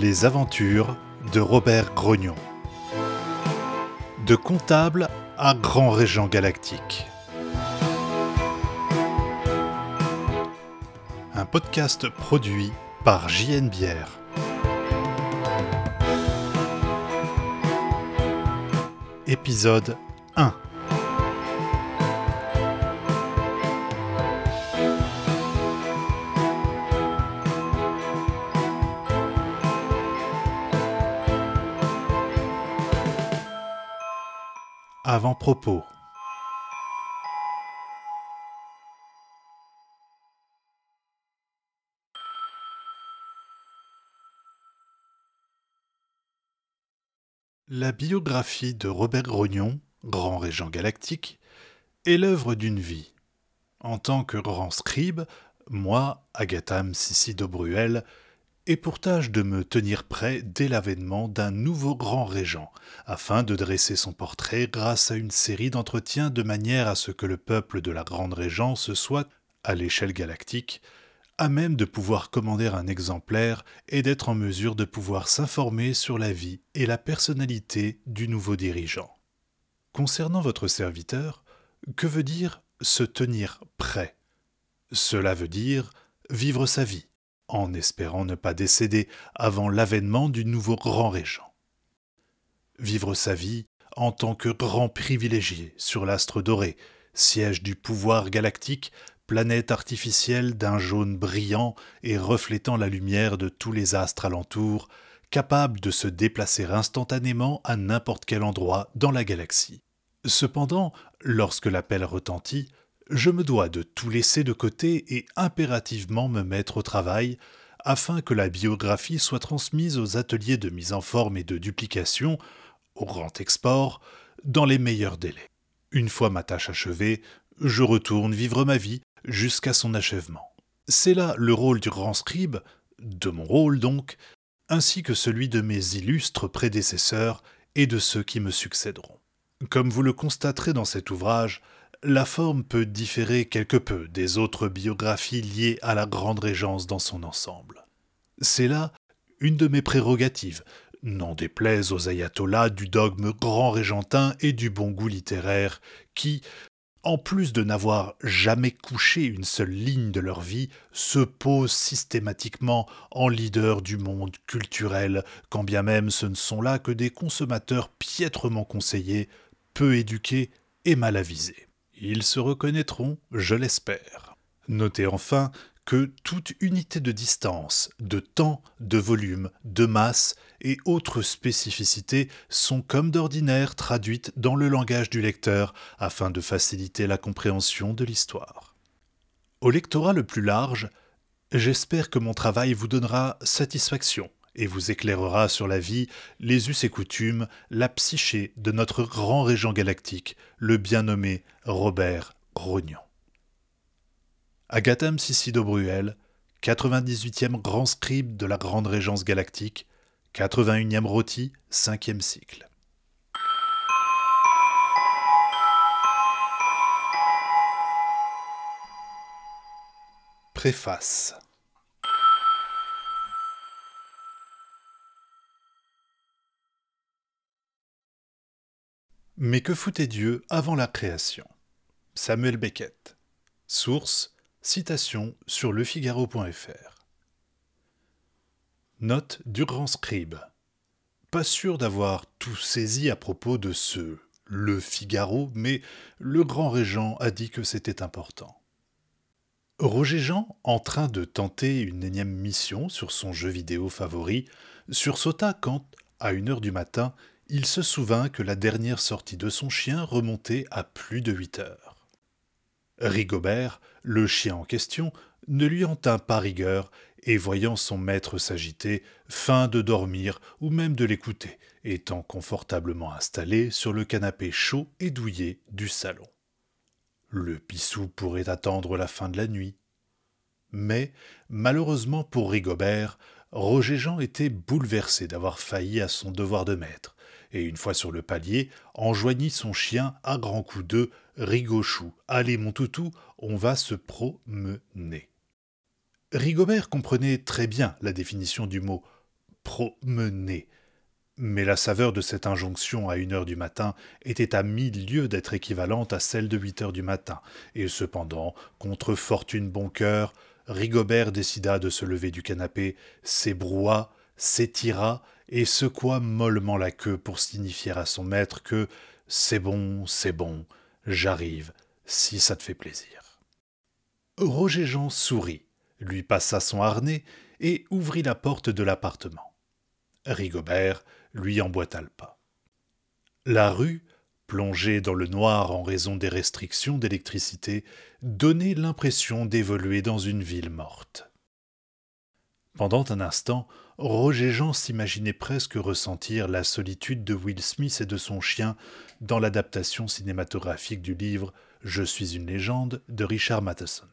Les aventures de Robert Grognon. De comptable à grand régent galactique. Un podcast produit par JN Bière. Épisode 1 Avant-propos. La biographie de Robert Grognon, grand régent galactique, est l'œuvre d'une vie. En tant que grand scribe, moi, Agatham Sissi d'Aubruel, et pour tâche de me tenir prêt dès l'avènement d'un nouveau grand régent, afin de dresser son portrait grâce à une série d'entretiens de manière à ce que le peuple de la grande régence soit, à l'échelle galactique, à même de pouvoir commander un exemplaire et d'être en mesure de pouvoir s'informer sur la vie et la personnalité du nouveau dirigeant. Concernant votre serviteur, que veut dire se tenir prêt? Cela veut dire vivre sa vie, en espérant ne pas décéder avant l'avènement du nouveau grand régent. Vivre sa vie en tant que grand privilégié sur l'astre doré, siège du pouvoir galactique, planète artificielle d'un jaune brillant et reflétant la lumière de tous les astres alentours, capable de se déplacer instantanément à n'importe quel endroit dans la galaxie. Cependant, lorsque l'appel retentit, je me dois de tout laisser de côté et impérativement me mettre au travail, afin que la biographie soit transmise aux ateliers de mise en forme et de duplication, au grand export, dans les meilleurs délais. Une fois ma tâche achevée, je retourne vivre ma vie jusqu'à son achèvement. C'est là le rôle du grand scribe, de mon rôle donc, ainsi que celui de mes illustres prédécesseurs et de ceux qui me succéderont. Comme vous le constaterez dans cet ouvrage, la forme peut différer quelque peu des autres biographies liées à la Grande Régence dans son ensemble. C'est là une de mes prérogatives, n'en déplaise aux ayatollahs du dogme grand régentin et du bon goût littéraire, qui, en plus de n'avoir jamais couché une seule ligne de leur vie, se posent systématiquement en leader du monde culturel, quand bien même ce ne sont là que des consommateurs piètrement conseillés, peu éduqués et mal avisés. Ils se reconnaîtront, je l'espère. Notez enfin que toute unité de distance, de temps, de volume, de masse et autres spécificités sont comme d'ordinaire traduites dans le langage du lecteur afin de faciliter la compréhension de l'histoire. Au lectorat le plus large, j'espère que mon travail vous donnera satisfaction et vous éclairera sur la vie, les us et coutumes, la psyché de notre grand régent galactique, le bien nommé Robert Grognon. Agatham Sissido Bruel, 98e grand scribe de la Grande Régence galactique, 81e rôti, 5e cycle. Préface Mais que foutait Dieu avant la création? Samuel Beckett. Source Citation sur lefigaro.fr. Note du grand scribe. Pas sûr d'avoir tout saisi à propos de ce Le Figaro, mais le grand régent a dit que c'était important. Roger Jean, en train de tenter une énième mission sur son jeu vidéo favori, sursauta quand, à une heure du matin, il se souvint que la dernière sortie de son chien remontait à plus de huit heures. Rigobert, le chien en question, ne lui en tint pas rigueur, et voyant son maître s'agiter, feint de dormir ou même de l'écouter, étant confortablement installé sur le canapé chaud et douillet du salon. Le pissou pourrait attendre la fin de la nuit. Mais, malheureusement pour Rigobert, Roger Jean était bouleversé d'avoir failli à son devoir de maître, et une fois sur le palier, enjoignit son chien à grands coups de Rigochou. Allez, mon toutou, on va se promener. Rigobert comprenait très bien la définition du mot promener. Mais la saveur de cette injonction à une heure du matin était à mille lieues d'être équivalente à celle de huit heures du matin, et cependant, contre fortune bon cœur, Rigobert décida de se lever du canapé, s'ébroua, s'étira et secoua mollement la queue pour signifier à son maître que c'est bon, c'est bon, j'arrive, si ça te fait plaisir. Roger Jean sourit, lui passa son harnais et ouvrit la porte de l'appartement. Rigobert lui emboîta le pas. La rue, plongée dans le noir en raison des restrictions d'électricité, donnait l'impression d'évoluer dans une ville morte. Pendant un instant, Roger Jean s'imaginait presque ressentir la solitude de Will Smith et de son chien dans l'adaptation cinématographique du livre Je suis une légende de Richard Matheson.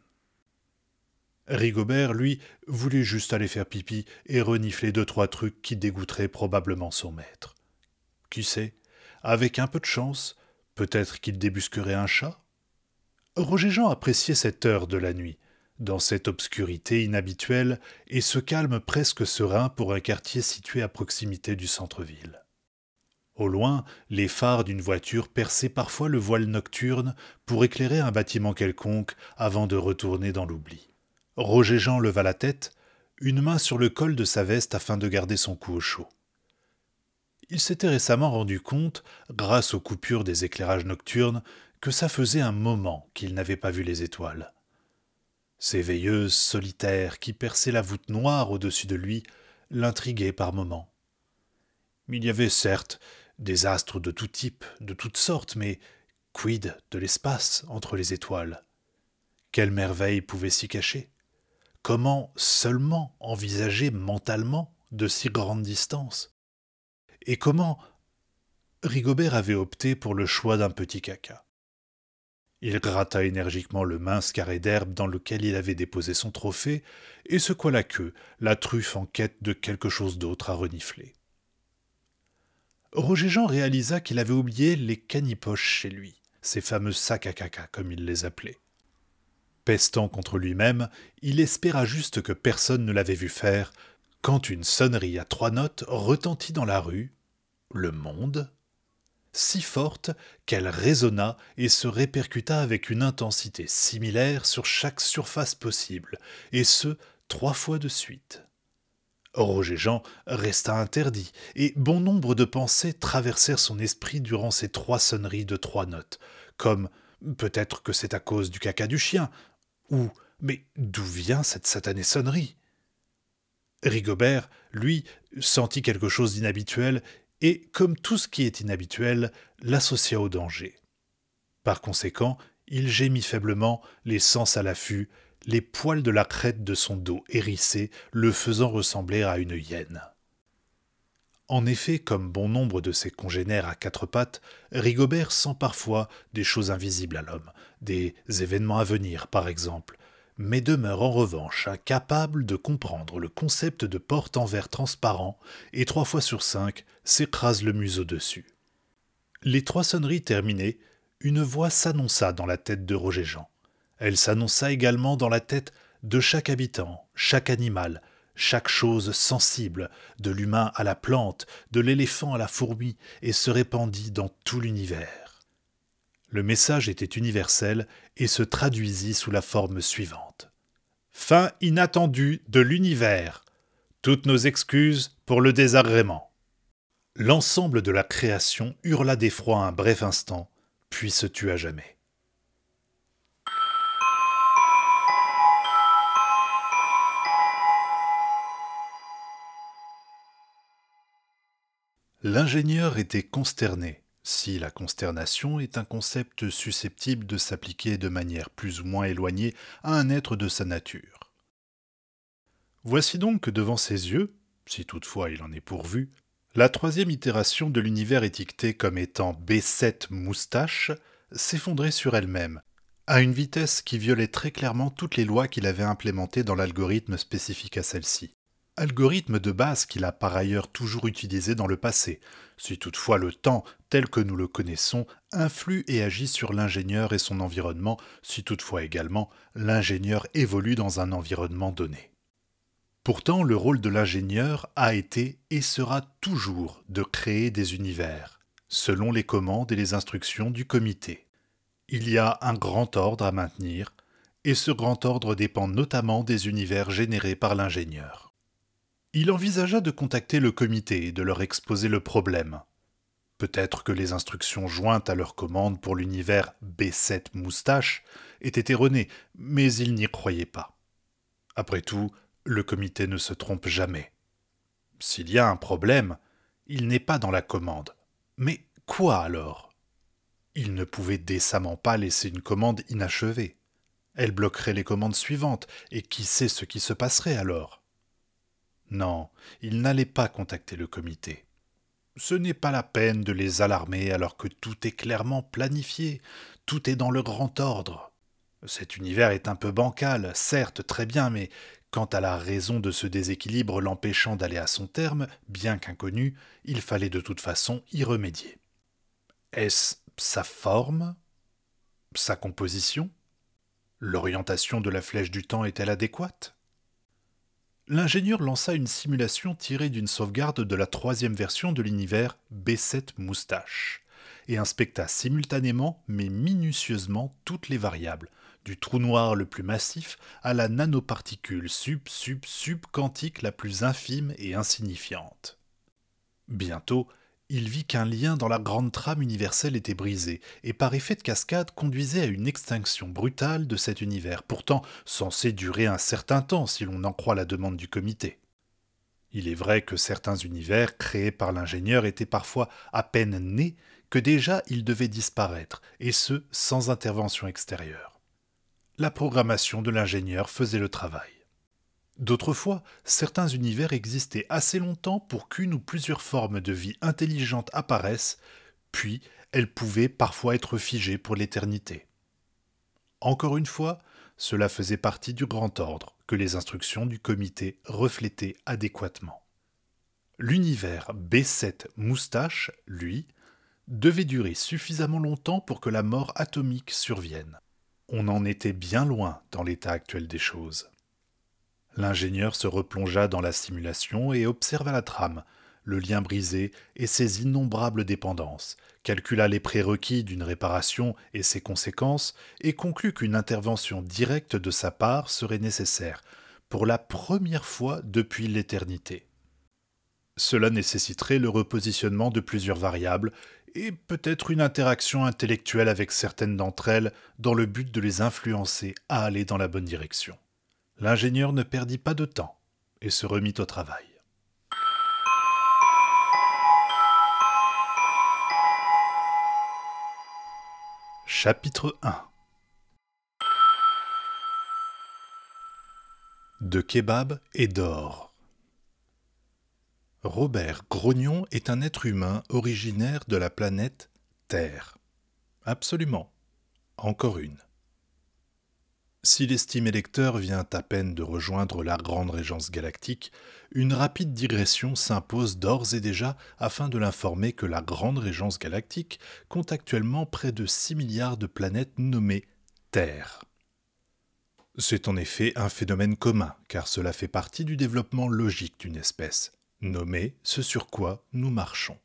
Rigobert, lui, voulait juste aller faire pipi et renifler deux trois trucs qui dégoûteraient probablement son maître. Qui sait, avec un peu de chance, peut-être qu'il débusquerait un chat? Roger Jean appréciait cette heure de la nuit, dans cette obscurité inhabituelle et ce calme presque serein pour un quartier situé à proximité du centre-ville. Au loin, les phares d'une voiture perçaient parfois le voile nocturne pour éclairer un bâtiment quelconque avant de retourner dans l'oubli. Roger Jean leva la tête, une main sur le col de sa veste afin de garder son cou au chaud. Il s'était récemment rendu compte, grâce aux coupures des éclairages nocturnes, que ça faisait un moment qu'il n'avait pas vu les étoiles. Ces veilleuses solitaires qui perçaient la voûte noire au-dessus de lui l'intriguaient par moments. Il y avait certes des astres de tout type, de toutes sortes, mais quid de l'espace entre les étoiles? Quelle merveille pouvait s'y cacher? Comment seulement envisager mentalement de si grandes distances Et comment Rigobert avait opté pour le choix d'un petit caca? Il gratta énergiquement le mince carré d'herbe dans lequel il avait déposé son trophée et secoua la queue, la truffe en quête de quelque chose d'autre à renifler. Roger Jean réalisa qu'il avait oublié les canipoches chez lui, ces fameux sacs à caca comme il les appelait. Pestant contre lui-même, il espéra juste que personne ne l'avait vu faire, quand une sonnerie à trois notes retentit dans la rue, le monde, si forte qu'elle résonna et se répercuta avec une intensité similaire sur chaque surface possible, et ce, trois fois de suite. Roger Jean resta interdit, et bon nombre de pensées traversèrent son esprit durant ces trois sonneries de trois notes, comme peut-être que c'est à cause du caca du chien, ou mais d'où vient cette satanée sonnerie? Rigobert, lui, sentit quelque chose d'inhabituel et, comme tout ce qui est inhabituel, l'associa au danger. Par conséquent, il gémit faiblement, les sens à l'affût, les poils de la crête de son dos hérissés le faisant ressembler à une hyène. En effet, comme bon nombre de ses congénères à quatre pattes, Rigobert sent parfois des choses invisibles à l'homme, des événements à venir par exemple, mais demeure en revanche incapable de comprendre le concept de porte en verre transparent, et trois fois sur cinq s'écrase le museau dessus. Les trois sonneries terminées, une voix s'annonça dans la tête de Roger Jean. Elle s'annonça également dans la tête de chaque habitant, chaque animal, chaque chose sensible, de l'humain à la plante, de l'éléphant à la fourmi, et se répandit dans tout l'univers. Le message était universel et se traduisit sous la forme suivante. Fin inattendue de l'univers. Toutes nos excuses pour le désagrément. L'ensemble de la création hurla d'effroi un bref instant, puis se tua jamais. L'ingénieur était consterné, si la consternation est un concept susceptible de s'appliquer de manière plus ou moins éloignée à un être de sa nature. Voici donc que devant ses yeux, si toutefois il en est pourvu, la troisième itération de l'univers étiqueté comme étant B7 moustache s'effondrait sur elle-même, à une vitesse qui violait très clairement toutes les lois qu'il avait implémentées dans l'algorithme spécifique à celle-ci algorithme de base qu'il a par ailleurs toujours utilisé dans le passé, si toutefois le temps tel que nous le connaissons influe et agit sur l'ingénieur et son environnement, si toutefois également l'ingénieur évolue dans un environnement donné. Pourtant, le rôle de l'ingénieur a été et sera toujours de créer des univers, selon les commandes et les instructions du comité. Il y a un grand ordre à maintenir, et ce grand ordre dépend notamment des univers générés par l'ingénieur. Il envisagea de contacter le comité et de leur exposer le problème. Peut-être que les instructions jointes à leur commande pour l'univers B7 Moustache étaient erronées, mais il n'y croyait pas. Après tout, le comité ne se trompe jamais. S'il y a un problème, il n'est pas dans la commande. Mais quoi alors? Il ne pouvait décemment pas laisser une commande inachevée. Elle bloquerait les commandes suivantes, et qui sait ce qui se passerait alors? Non, il n'allait pas contacter le comité. Ce n'est pas la peine de les alarmer alors que tout est clairement planifié, tout est dans le grand ordre. Cet univers est un peu bancal, certes très bien, mais Quant à la raison de ce déséquilibre l'empêchant d'aller à son terme, bien qu'inconnu, il fallait de toute façon y remédier. Est-ce sa forme? Sa composition? L'orientation de la flèche du temps est-elle adéquate? L'ingénieur lança une simulation tirée d'une sauvegarde de la troisième version de l'univers B7 Moustache et inspecta simultanément mais minutieusement toutes les variables, du trou noir le plus massif à la nanoparticule sub-sub-sub-quantique la plus infime et insignifiante. Bientôt, il vit qu'un lien dans la grande trame universelle était brisé, et par effet de cascade conduisait à une extinction brutale de cet univers, pourtant censé durer un certain temps si l'on en croit la demande du comité. Il est vrai que certains univers créés par l'ingénieur étaient parfois à peine nés que déjà ils devaient disparaître, et ce sans intervention extérieure la programmation de l'ingénieur faisait le travail. D'autres fois, certains univers existaient assez longtemps pour qu'une ou plusieurs formes de vie intelligente apparaissent, puis elles pouvaient parfois être figées pour l'éternité. Encore une fois, cela faisait partie du grand ordre que les instructions du comité reflétaient adéquatement. L'univers B7 Moustache, lui, devait durer suffisamment longtemps pour que la mort atomique survienne. On en était bien loin dans l'état actuel des choses. L'ingénieur se replongea dans la simulation et observa la trame, le lien brisé et ses innombrables dépendances, calcula les prérequis d'une réparation et ses conséquences, et conclut qu'une intervention directe de sa part serait nécessaire, pour la première fois depuis l'éternité. Cela nécessiterait le repositionnement de plusieurs variables et peut-être une interaction intellectuelle avec certaines d'entre elles dans le but de les influencer à aller dans la bonne direction. L'ingénieur ne perdit pas de temps et se remit au travail. Chapitre 1 De kebab et d'or Robert Grognon est un être humain originaire de la planète Terre. Absolument. Encore une. Si l'estimé lecteur vient à peine de rejoindre la grande régence galactique, une rapide digression s'impose d'ores et déjà afin de l'informer que la grande régence galactique compte actuellement près de 6 milliards de planètes nommées Terre. C'est en effet un phénomène commun, car cela fait partie du développement logique d'une espèce nommé ce sur quoi nous marchons.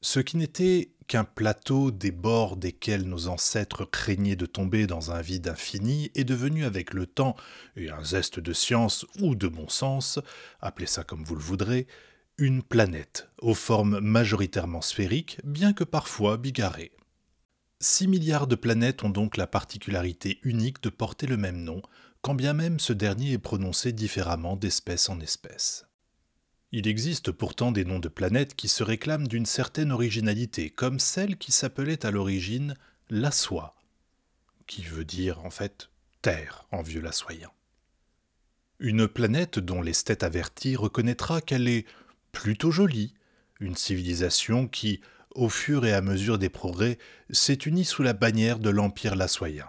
Ce qui n'était qu'un plateau des bords desquels nos ancêtres craignaient de tomber dans un vide infini est devenu avec le temps et un zeste de science ou de bon sens, appelez ça comme vous le voudrez, une planète aux formes majoritairement sphériques, bien que parfois bigarrées. Six milliards de planètes ont donc la particularité unique de porter le même nom, quand bien même ce dernier est prononcé différemment d'espèce en espèce. Il existe pourtant des noms de planètes qui se réclament d'une certaine originalité, comme celle qui s'appelait à l'origine la soie, qui veut dire en fait terre en vieux lassoyen. Une planète dont l'esthète averti reconnaîtra qu'elle est plutôt jolie, une civilisation qui, au fur et à mesure des progrès, s'est unie sous la bannière de l'Empire lassoyen.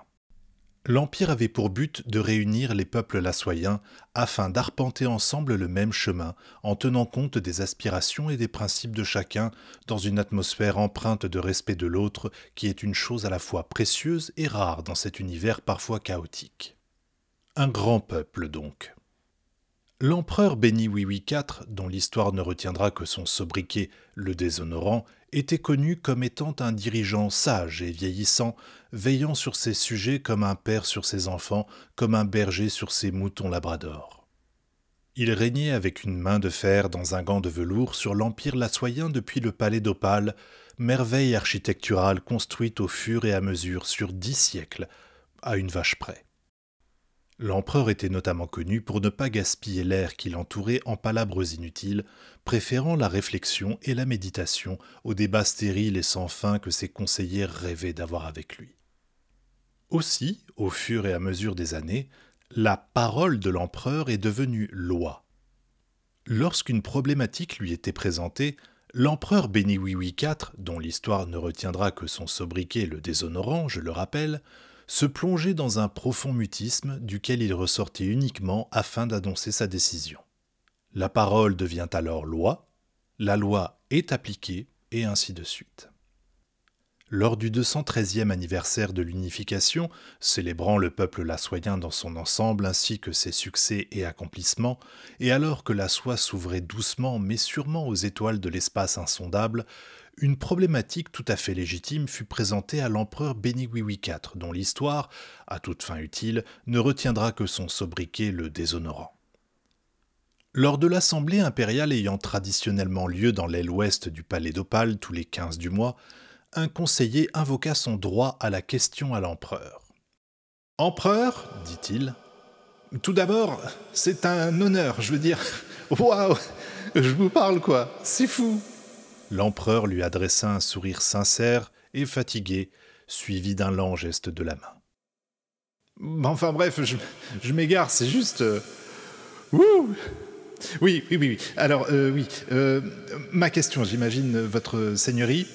L'Empire avait pour but de réunir les peuples lassoyens afin d'arpenter ensemble le même chemin en tenant compte des aspirations et des principes de chacun dans une atmosphère empreinte de respect de l'autre qui est une chose à la fois précieuse et rare dans cet univers parfois chaotique. Un grand peuple donc. L'empereur Béni IV, dont l'histoire ne retiendra que son sobriquet le déshonorant, était connu comme étant un dirigeant sage et vieillissant, veillant sur ses sujets comme un père sur ses enfants, comme un berger sur ses moutons labrador. Il régnait avec une main de fer dans un gant de velours sur l'empire lassoyen depuis le palais d'Opale, merveille architecturale construite au fur et à mesure sur dix siècles, à une vache près. L'empereur était notamment connu pour ne pas gaspiller l'air qui l'entourait en palabres inutiles, préférant la réflexion et la méditation aux débats stériles et sans fin que ses conseillers rêvaient d'avoir avec lui. Aussi, au fur et à mesure des années, la parole de l'empereur est devenue loi. Lorsqu'une problématique lui était présentée, l'empereur Béni IV, dont l'histoire ne retiendra que son sobriquet le déshonorant, je le rappelle, se plongeait dans un profond mutisme duquel il ressortait uniquement afin d'annoncer sa décision. La parole devient alors loi, la loi est appliquée, et ainsi de suite. Lors du 213e anniversaire de l'unification, célébrant le peuple lassoyen dans son ensemble ainsi que ses succès et accomplissements, et alors que la soie s'ouvrait doucement mais sûrement aux étoiles de l'espace insondable, une problématique tout à fait légitime fut présentée à l'empereur Bénigoui IV, dont l'histoire, à toute fin utile, ne retiendra que son sobriquet le déshonorant. Lors de l'assemblée impériale ayant traditionnellement lieu dans l'aile ouest du palais d'Opale tous les quinze du mois, un conseiller invoqua son droit à la question à l'empereur. Empereur, dit-il, tout d'abord, c'est un honneur, je veux dire. Waouh Je vous parle quoi C'est fou L'empereur lui adressa un sourire sincère et fatigué, suivi d'un lent geste de la main. Enfin bref, je, m'égare, c'est juste. Euh, oui, oui, oui, oui. Alors, euh, oui. Euh, ma question, j'imagine, votre seigneurie.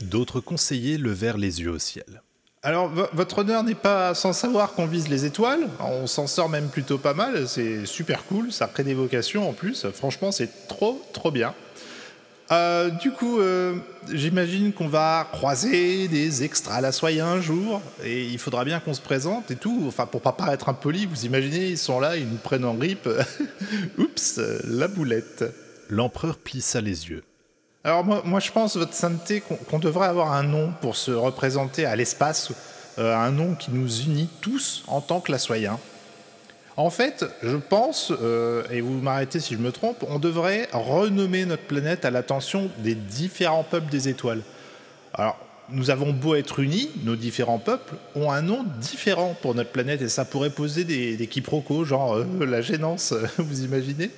D'autres conseillers levèrent les yeux au ciel. Alors, votre honneur n'est pas sans savoir qu'on vise les étoiles. On s'en sort même plutôt pas mal. C'est super cool. Ça crée des vocations en plus. Franchement, c'est trop, trop bien. Euh, du coup, euh, j'imagine qu'on va croiser des extras la soie un jour, et il faudra bien qu'on se présente et tout. Enfin, pour pas paraître impoli, vous imaginez, ils sont là, ils nous prennent en grippe. Oups, la boulette. L'empereur plissa les yeux. Alors moi, moi je pense, votre sainteté, qu'on devrait avoir un nom pour se représenter à l'espace, euh, un nom qui nous unit tous en tant que lassoyens. En fait, je pense, euh, et vous m'arrêtez si je me trompe, on devrait renommer notre planète à l'attention des différents peuples des étoiles. Alors, nous avons beau être unis, nos différents peuples ont un nom différent pour notre planète et ça pourrait poser des, quiproquos, genre euh, la gênance, vous imaginez?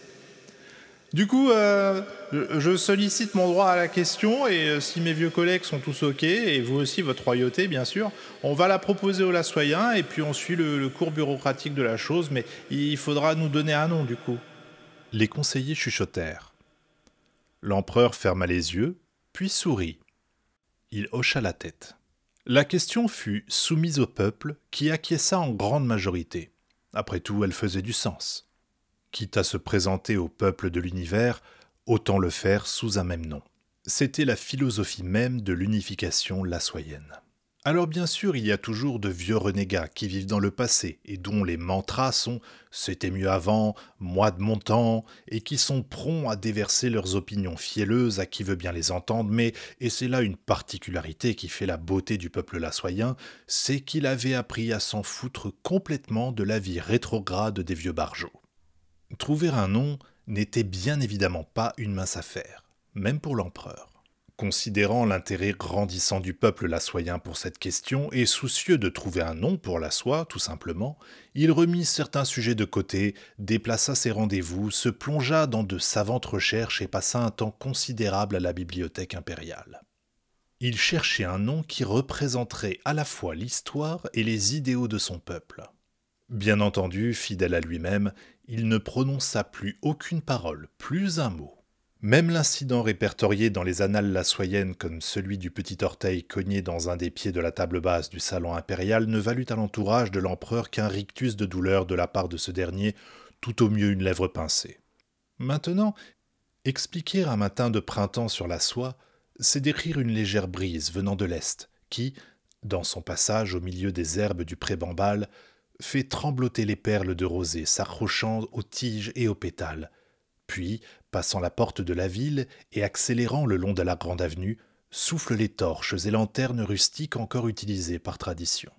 Du coup, euh, je sollicite mon droit à la question et euh, si mes vieux collègues sont tous OK, et vous aussi, votre royauté, bien sûr, on va la proposer aux Lassoyens et puis on suit le, cours bureaucratique de la chose, mais il faudra nous donner un nom du coup. Les conseillers chuchotèrent. L'empereur ferma les yeux, puis sourit. Il hocha la tête. La question fut soumise au peuple qui acquiesça en grande majorité. Après tout, elle faisait du sens quitte à se présenter au peuple de l'univers, autant le faire sous un même nom. C'était la philosophie même de l'unification lassoyenne. Alors bien sûr, il y a toujours de vieux renégats qui vivent dans le passé et dont les mantras sont C'était mieux avant, moi de mon temps, et qui sont prompts à déverser leurs opinions fielleuses à qui veut bien les entendre, mais, et c'est là une particularité qui fait la beauté du peuple lassoyen, c'est qu'il avait appris à s'en foutre complètement de la vie rétrograde des vieux barjots. Trouver un nom n'était bien évidemment pas une mince affaire, même pour l'empereur. Considérant l'intérêt grandissant du peuple lassoyen pour cette question et soucieux de trouver un nom pour la soie, tout simplement, il remit certains sujets de côté, déplaça ses rendez-vous, se plongea dans de savantes recherches et passa un temps considérable à la bibliothèque impériale. Il cherchait un nom qui représenterait à la fois l'histoire et les idéaux de son peuple. Bien entendu, fidèle à lui-même, il ne prononça plus aucune parole, plus un mot. Même l'incident répertorié dans les annales lassoyennes comme celui du petit orteil cogné dans un des pieds de la table basse du salon impérial ne valut à l'entourage de l'empereur qu'un rictus de douleur de la part de ce dernier, tout au mieux une lèvre pincée. Maintenant, expliquer un matin de printemps sur la soie, c'est décrire une légère brise venant de l'est, qui, dans son passage au milieu des herbes du pré-bambal, fait trembloter les perles de rosée s'accrochant aux tiges et aux pétales, puis, passant la porte de la ville et accélérant le long de la grande avenue, souffle les torches et lanternes rustiques encore utilisées par tradition.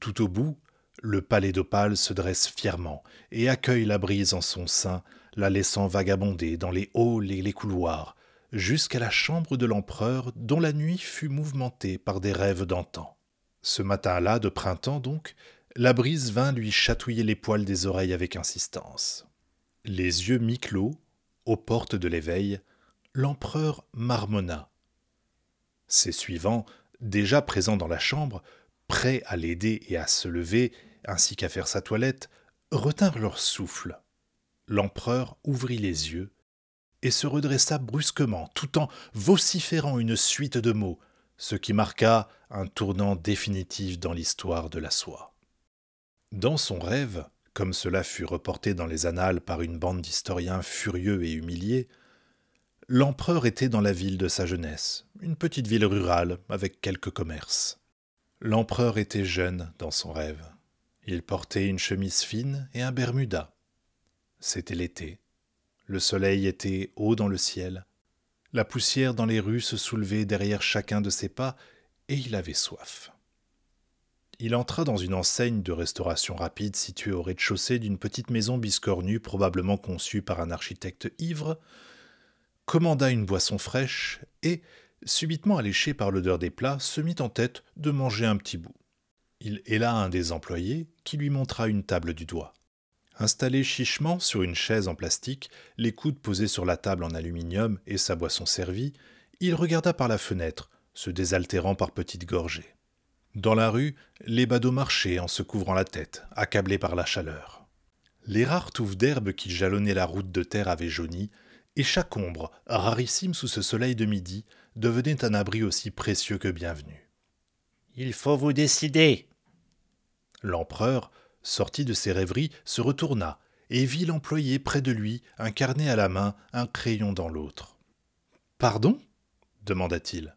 Tout au bout, le palais d'Opale se dresse fièrement et accueille la brise en son sein, la laissant vagabonder dans les halls et les couloirs, jusqu'à la chambre de l'empereur dont la nuit fut mouvementée par des rêves d'antan. Ce matin-là de printemps donc, la brise vint lui chatouiller les poils des oreilles avec insistance. Les yeux mi-clos, aux portes de l'éveil, l'empereur marmonna. Ses suivants, déjà présents dans la chambre, prêts à l'aider et à se lever, ainsi qu'à faire sa toilette, retinrent leur souffle. L'empereur ouvrit les yeux et se redressa brusquement, tout en vociférant une suite de mots, ce qui marqua un tournant définitif dans l'histoire de la soie. Dans son rêve, comme cela fut reporté dans les annales par une bande d'historiens furieux et humiliés, l'empereur était dans la ville de sa jeunesse, une petite ville rurale avec quelques commerces. L'empereur était jeune dans son rêve. Il portait une chemise fine et un bermuda. C'était l'été. Le soleil était haut dans le ciel. La poussière dans les rues se soulevait derrière chacun de ses pas, et il avait soif. Il entra dans une enseigne de restauration rapide située au rez-de-chaussée d'une petite maison biscornue probablement conçue par un architecte ivre, commanda une boisson fraîche et, subitement alléché par l'odeur des plats, se mit en tête de manger un petit bout. Il héla un des employés qui lui montra une table du doigt. Installé chichement sur une chaise en plastique, les coudes posés sur la table en aluminium et sa boisson servie, il regarda par la fenêtre, se désaltérant par petites gorgées. Dans la rue, les badauds marchaient en se couvrant la tête, accablés par la chaleur. Les rares touffes d'herbe qui jalonnaient la route de terre avaient jauni, et chaque ombre, rarissime sous ce soleil de midi, devenait un abri aussi précieux que bienvenu. Il faut vous décider. L'empereur, sorti de ses rêveries, se retourna et vit l'employé près de lui, un carnet à la main, un crayon dans l'autre. Pardon? demanda-t-il.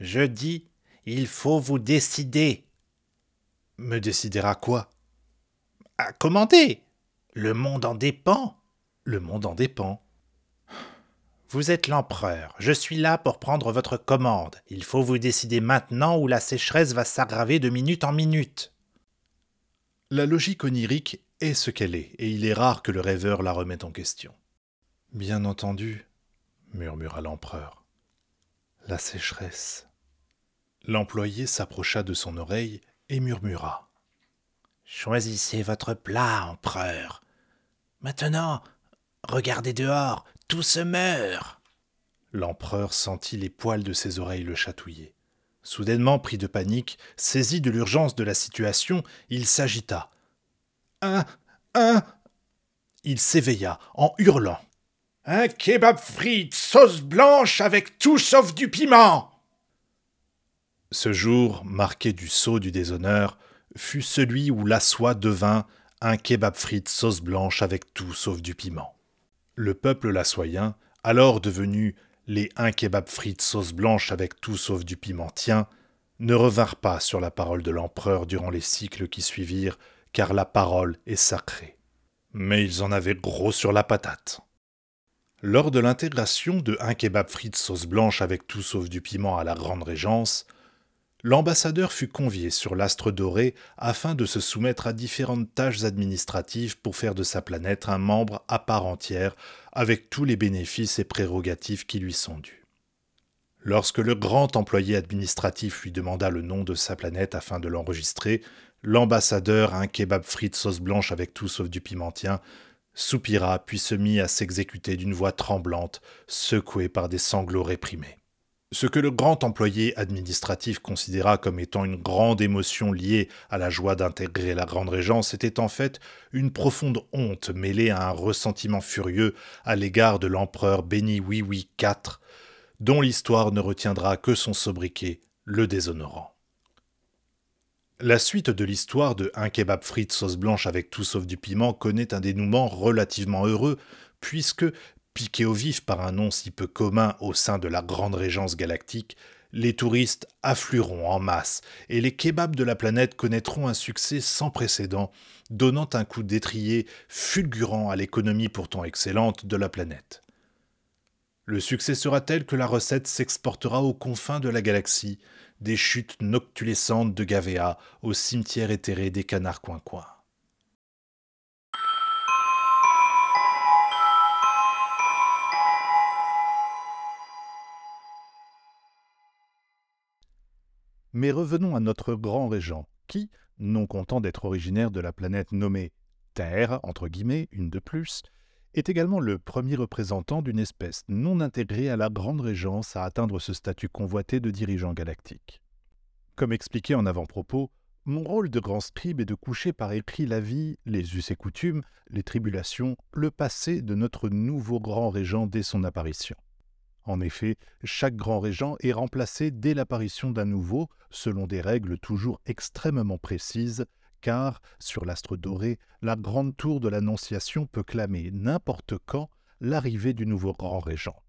Je dis, il faut vous décider. Me décider à quoi? À commander. Le monde en dépend. Le monde en dépend. Vous êtes l'empereur, je suis là pour prendre votre commande. Il faut vous décider maintenant ou la sécheresse va s'aggraver de minute en minute. La logique onirique est ce qu'elle est, et il est rare que le rêveur la remette en question. Bien entendu, murmura l'empereur. La sécheresse. L'employé s'approcha de son oreille et murmura. Choisissez votre plat, empereur. Maintenant, regardez dehors, tout se meurt. L'empereur sentit les poils de ses oreilles le chatouiller. Soudainement pris de panique, saisi de l'urgence de la situation, il s'agita. Un. un. Il s'éveilla en hurlant. Un kebab frites, sauce blanche avec tout sauf du piment. Ce jour, marqué du sceau du déshonneur, fut celui où la soie devint un kebab frites sauce blanche avec tout sauf du piment. Le peuple lassoyen, alors devenu les un kebab frites sauce blanche avec tout sauf du pimentien, ne revinrent pas sur la parole de l'empereur durant les cycles qui suivirent, car la parole est sacrée. Mais ils en avaient gros sur la patate. Lors de l'intégration de un kebab frites sauce blanche avec tout sauf du piment à la Grande Régence, l'ambassadeur fut convié sur l'astre doré afin de se soumettre à différentes tâches administratives pour faire de sa planète un membre à part entière avec tous les bénéfices et prérogatives qui lui sont dus. Lorsque le grand employé administratif lui demanda le nom de sa planète afin de l'enregistrer, l'ambassadeur, un kebab frites sauce blanche avec tout sauf du pimentien, soupira puis se mit à s'exécuter d'une voix tremblante, secouée par des sanglots réprimés. Ce que le grand employé administratif considéra comme étant une grande émotion liée à la joie d'intégrer la Grande Régence était en fait une profonde honte mêlée à un ressentiment furieux à l'égard de l'empereur Béni Oui Oui IV, dont l'histoire ne retiendra que son sobriquet, le déshonorant. La suite de l'histoire de un kebab frites sauce blanche avec tout sauf du piment connaît un dénouement relativement heureux, puisque Piqué au vif par un nom si peu commun au sein de la Grande Régence galactique, Les touristes afflueront en masse et les kebabs de la planète connaîtront un succès sans précédent, donnant un coup d'étrier fulgurant à l'économie pourtant excellente de la planète. Le succès sera tel que la recette s'exportera aux confins de la galaxie, des chutes noctulescentes de Gavéa au cimetière éthéré des canards coin-coin. Mais revenons à notre grand régent, qui, non content d'être originaire de la planète nommée Terre, entre guillemets, une de plus, est également le premier représentant d'une espèce non intégrée à la Grande Régence à atteindre ce statut convoité de dirigeant galactique. Comme expliqué en avant-propos, mon rôle de grand scribe est de coucher par écrit la vie, les us et coutumes, les tribulations, le passé de notre nouveau grand régent dès son apparition. En effet, chaque grand régent est remplacé dès l'apparition d'un nouveau, selon des règles toujours extrêmement précises, car, sur l'astre doré, la grande tour de l'Annonciation peut clamer n'importe quand l'arrivée du nouveau grand régent.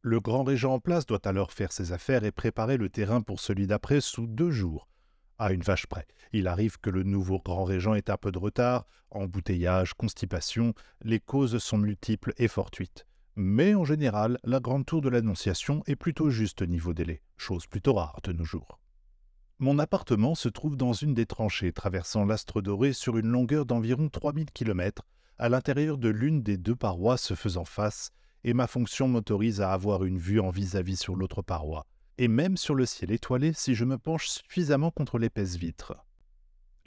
Le grand régent en place doit alors faire ses affaires et préparer le terrain pour celui d'après sous deux jours. À une vache près, il arrive que le nouveau grand régent ait un peu de retard, embouteillage, constipation, les causes sont multiples et fortuites. Mais en général, la grande tour de l'Annonciation est plutôt juste niveau délai, chose plutôt rare de nos jours. Mon appartement se trouve dans une des tranchées traversant l'astre doré sur une longueur d'environ 3000 km, à l'intérieur de l'une des deux parois se faisant face, et ma fonction m'autorise à avoir une vue en vis-à-vis sur l'autre paroi, et même sur le ciel étoilé si je me penche suffisamment contre l'épaisse vitre.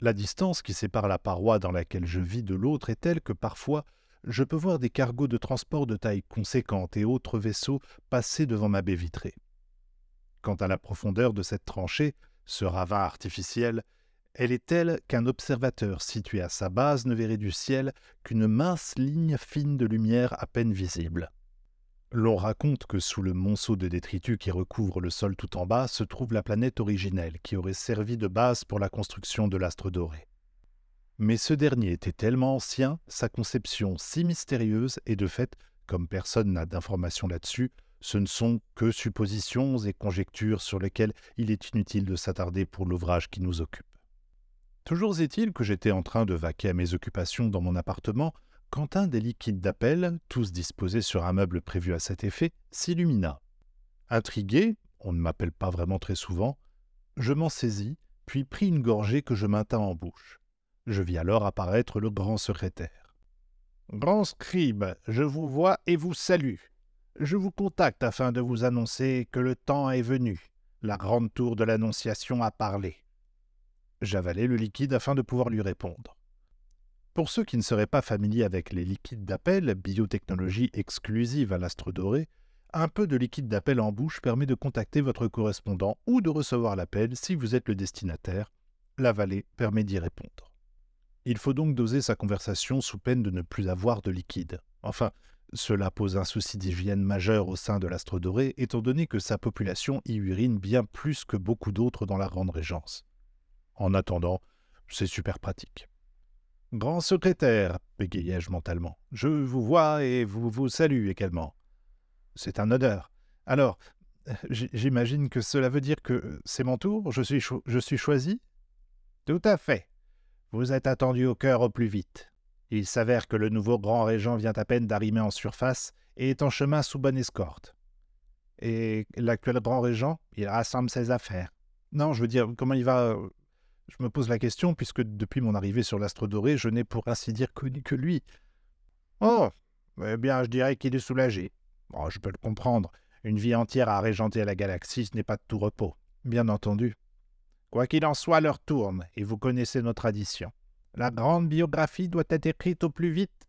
La distance qui sépare la paroi dans laquelle je vis de l'autre est telle que parfois je peux voir des cargos de transport de taille conséquente et autres vaisseaux passer devant ma baie vitrée. Quant à la profondeur de cette tranchée, ce ravin artificiel, elle est telle qu'un observateur situé à sa base ne verrait du ciel qu'une mince ligne fine de lumière à peine visible. L'on raconte que sous le monceau de détritus qui recouvre le sol tout en bas se trouve la planète originelle qui aurait servi de base pour la construction de l'astre doré. Mais ce dernier était tellement ancien, sa conception si mystérieuse, et de fait, comme personne n'a d'informations là-dessus, ce ne sont que suppositions et conjectures sur lesquelles il est inutile de s'attarder pour l'ouvrage qui nous occupe. Toujours est-il que j'étais en train de vaquer à mes occupations dans mon appartement quand un des liquides d'appel, tous disposés sur un meuble prévu à cet effet, s'illumina. Intrigué, on ne m'appelle pas vraiment très souvent, je m'en saisis, puis pris une gorgée que je maintins en bouche. Je vis alors apparaître le grand secrétaire. Grand scribe, je vous vois et vous salue. Je vous contacte afin de vous annoncer que le temps est venu. La grande tour de l'Annonciation a parlé. J'avalai le liquide afin de pouvoir lui répondre. Pour ceux qui ne seraient pas familiers avec les liquides d'appel, biotechnologie exclusive à l'astre doré, un peu de liquide d'appel en bouche permet de contacter votre correspondant ou de recevoir l'appel si vous êtes le destinataire. L'avaler permet d'y répondre. Il faut donc doser sa conversation sous peine de ne plus avoir de liquide. Enfin, cela pose un souci d'hygiène majeur au sein de l'astre doré, étant donné que sa population y urine bien plus que beaucoup d'autres dans la Grande Régence. En attendant, c'est super pratique. Grand secrétaire, bégayai-je mentalement, je vous vois et vous vous salue également. C'est un honneur. Alors, j'imagine que cela veut dire que c'est mon tour, je suis, je suis choisi? Tout à fait. Vous êtes attendu au cœur au plus vite. Il s'avère que le nouveau grand régent vient à peine d'arriver en surface et est en chemin sous bonne escorte. Et l'actuel grand régent, il rassemble ses affaires. Non, je veux dire, comment il va euh, Je me pose la question, puisque depuis mon arrivée sur l'astre doré, je n'ai pour ainsi dire connu que lui. Oh Eh bien, je dirais qu'il est soulagé. Oh, je peux le comprendre. Une vie entière à régenter la galaxie, ce n'est pas de tout repos. Bien entendu. Quoi qu'il en soit, l'heure tourne, et vous connaissez nos traditions. La grande biographie doit être écrite au plus vite.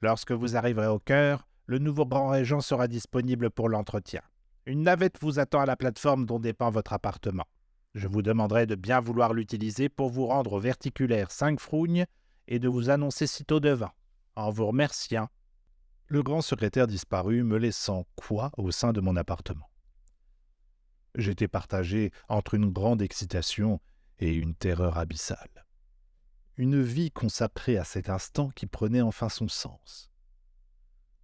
Lorsque vous arriverez au cœur, le nouveau grand régent sera disponible pour l'entretien. Une navette vous attend à la plateforme dont dépend votre appartement. Je vous demanderai de bien vouloir l'utiliser pour vous rendre au verticulaire 5 frougnes et de vous annoncer sitôt devant. En vous remerciant. Le grand secrétaire disparut, me laissant quoi au sein de mon appartement? J'étais partagé entre une grande excitation et une terreur abyssale. Une vie consacrée à cet instant qui prenait enfin son sens.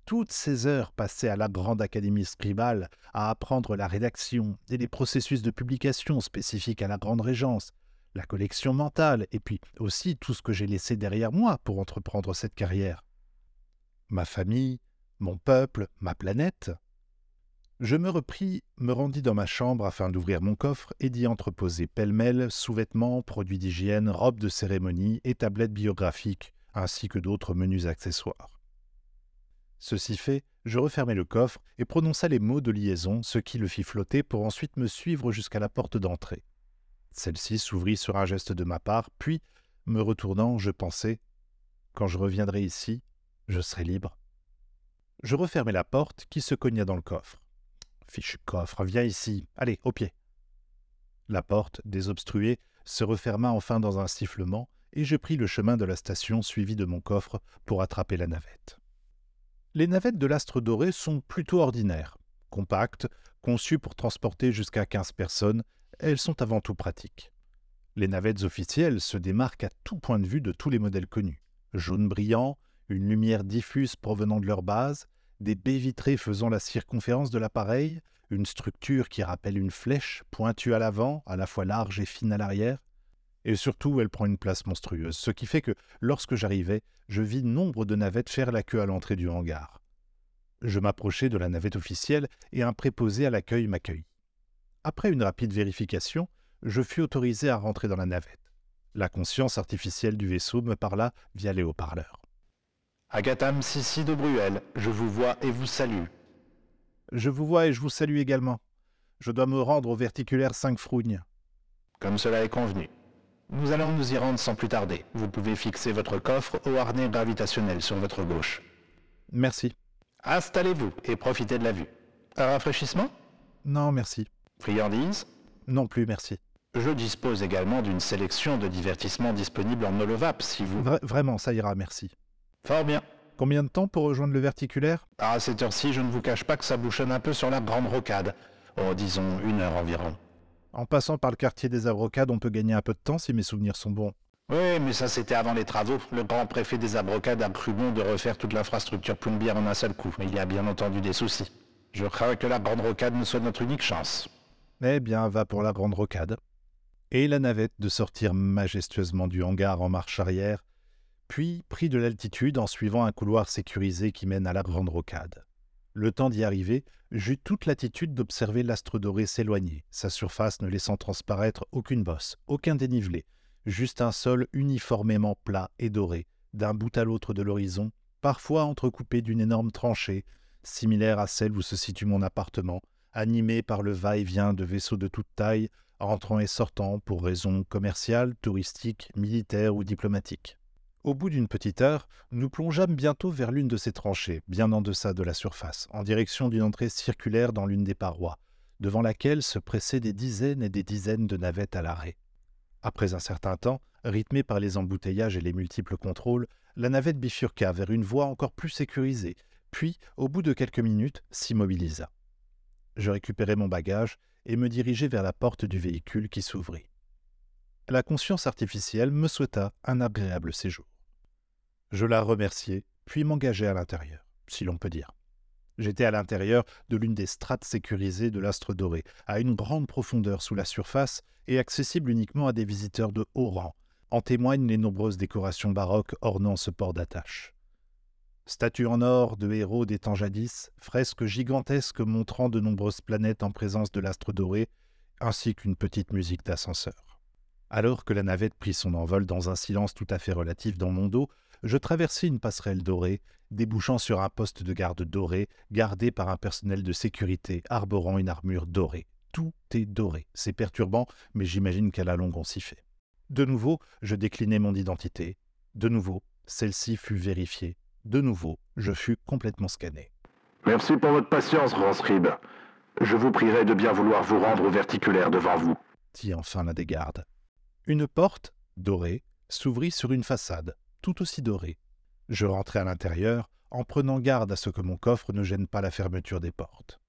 toutes ces heures passées à la grande académie scribale à apprendre la rédaction et les processus de publication spécifiques à la grande régence, la collection mentale, et puis aussi tout ce que j'ai laissé derrière moi pour entreprendre cette carrière. Ma famille, mon peuple, ma planète. Je me repris, me rendis dans ma chambre afin d'ouvrir mon coffre et d'y entreposer pêle-mêle sous-vêtements, produits d'hygiène, robes de cérémonie et tablettes biographiques, ainsi que d'autres menus accessoires. Ceci fait, je refermai le coffre et prononça les mots de liaison, ce qui le fit flotter pour ensuite me suivre jusqu'à la porte d'entrée. Celle-ci s'ouvrit sur un geste de ma part, puis, me retournant, je pensai Quand je reviendrai ici, je serai libre. Je refermai la porte qui se cogna dans le coffre. Fichu coffre, viens ici, allez, au pied. La porte, désobstruée, se referma enfin dans un sifflement, et je pris le chemin de la station suivi de mon coffre pour attraper la navette. Les navettes de l'Astre Doré sont plutôt ordinaires, compactes, conçues pour transporter jusqu'à 15 personnes, elles sont avant tout pratiques. Les navettes officielles se démarquent à tout point de vue de tous les modèles connus. Jaune brillant, une lumière diffuse provenant de leur base, des baies vitrées faisant la circonférence de l'appareil, une structure qui rappelle une flèche, pointue à l'avant, à la fois large et fine à l'arrière, et surtout elle prend une place monstrueuse, ce qui fait que, lorsque j'arrivais, je vis nombre de navettes faire la queue à l'entrée du hangar. Je m'approchai de la navette officielle et un préposé à l'accueil m'accueillit. Après une rapide vérification, je fus autorisé à rentrer dans la navette. La conscience artificielle du vaisseau me parla via les haut-parleurs. Agatham Sissi de Bruel, je vous vois et vous salue. Je vous vois et je vous salue également. Je dois me rendre au verticulaire 5 Frougne. Comme cela est convenu. Nous allons nous y rendre sans plus tarder. Vous pouvez fixer votre coffre au harnais gravitationnel sur votre gauche. Merci. Installez-vous et profitez de la vue. Un rafraîchissement? Non, merci. Friandises? Non plus, merci. Je dispose également d'une sélection de divertissements disponibles en holovap si vous... Vra- vraiment, ça ira, merci. Fort bien. Combien de temps pour rejoindre le verticulaire? À cette heure-ci, je ne vous cache pas que ça bouchonne un peu sur la grande rocade. Oh, disons une heure environ. En passant par le quartier des Abrocades, on peut gagner un peu de temps si mes souvenirs sont bons. Oui, mais ça c'était avant les travaux. Le grand préfet des Abrocades a cru bon de refaire toute l'infrastructure plombière en un seul coup. Il y a bien entendu des soucis. Je crains que la grande rocade ne soit notre unique chance. Eh bien, va pour la grande rocade. Et la navette de sortir majestueusement du hangar en marche arrière, puis prit de l'altitude en suivant un couloir sécurisé qui mène à la grande rocade. Le temps d'y arriver, j'eus toute l'attitude d'observer l'astre doré s'éloigner, sa surface ne laissant transparaître aucune bosse, aucun dénivelé, juste un sol uniformément plat et doré, d'un bout à l'autre de l'horizon, parfois entrecoupé d'une énorme tranchée, similaire à celle où se situe mon appartement, animé par le va-et-vient de vaisseaux de toute taille, entrant et sortant pour raisons commerciales, touristiques, militaires ou diplomatiques. Au bout d'une petite heure, nous plongeâmes bientôt vers l'une de ces tranchées, bien en deçà de la surface, en direction d'une entrée circulaire dans l'une des parois, devant laquelle se pressaient des dizaines et des dizaines de navettes à l'arrêt. Après un certain temps, rythmée par les embouteillages et les multiples contrôles, la navette bifurqua vers une voie encore plus sécurisée, puis, au bout de quelques minutes, s'immobilisa. Je récupérai mon bagage et me dirigeai vers la porte du véhicule qui s'ouvrit. La conscience artificielle me souhaita un agréable séjour. Je la remerciai, puis m'engageai à l'intérieur, si l'on peut dire. J'étais à l'intérieur de l'une des strates sécurisées de l'astre doré, à une grande profondeur sous la surface et accessible uniquement à des visiteurs de haut rang. En témoignent les nombreuses décorations baroques ornant ce port d'attache. Statues en or de héros des temps jadis, fresques gigantesques montrant de nombreuses planètes en présence de l'astre doré, ainsi qu'une petite musique d'ascenseur. Alors que la navette prit son envol dans un silence tout à fait relatif dans mon dos, je traversai une passerelle dorée, débouchant sur un poste de garde doré, gardé par un personnel de sécurité arborant une armure dorée. Tout est doré. C'est perturbant, mais j'imagine qu'à la longue on s'y fait. De nouveau, je déclinai mon identité. De nouveau, celle-ci fut vérifiée. De nouveau, je fus complètement scanné. Merci pour votre patience, Ransrib. Je vous prierai de bien vouloir vous rendre au verticulaire devant vous. dit enfin l'un des gardes. Une porte, dorée, s'ouvrit sur une façade, aussi dorée. Je rentrai à l'intérieur, en prenant garde à ce que mon coffre ne gêne pas la fermeture des portes.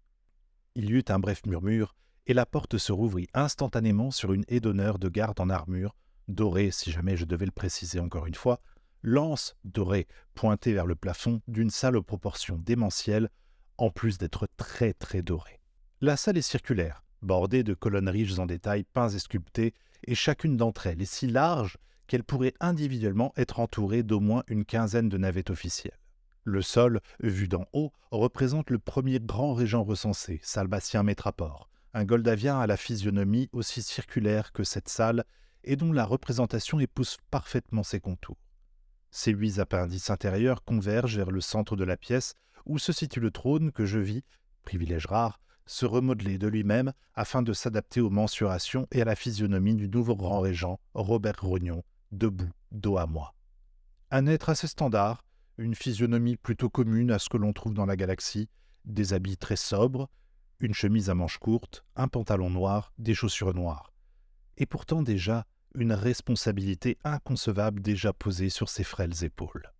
Il y eut un bref murmure, et la porte se rouvrit instantanément sur une haie d'honneur de garde en armure, dorée, si jamais je devais le préciser encore une fois, lance dorée pointée vers le plafond d'une salle aux proportions démentielles, en plus d'être très très dorée. La salle est circulaire, bordée de colonnes riches en détails peints et sculptés, et chacune d'entre elles est si large qu'elle pourrait individuellement être entourée d'au moins une quinzaine de navettes officielles. Le sol, vu d'en haut, représente le premier grand régent recensé, Salbatien Métrapore, un goldavien à la physionomie aussi circulaire que cette salle et dont la représentation épouse parfaitement ses contours. Ces huit appendices intérieurs convergent vers le centre de la pièce où se situe le trône que je vis, privilège rare, se remodeler de lui-même afin de s'adapter aux mensurations et à la physionomie du nouveau grand régent, Robert Rognon, debout, dos à moi. Un être assez standard, une physionomie plutôt commune à ce que l'on trouve dans la galaxie, des habits très sobres, une chemise à manches courtes, un pantalon noir, des chaussures noires. Et pourtant déjà une responsabilité inconcevable déjà posée sur ses frêles épaules.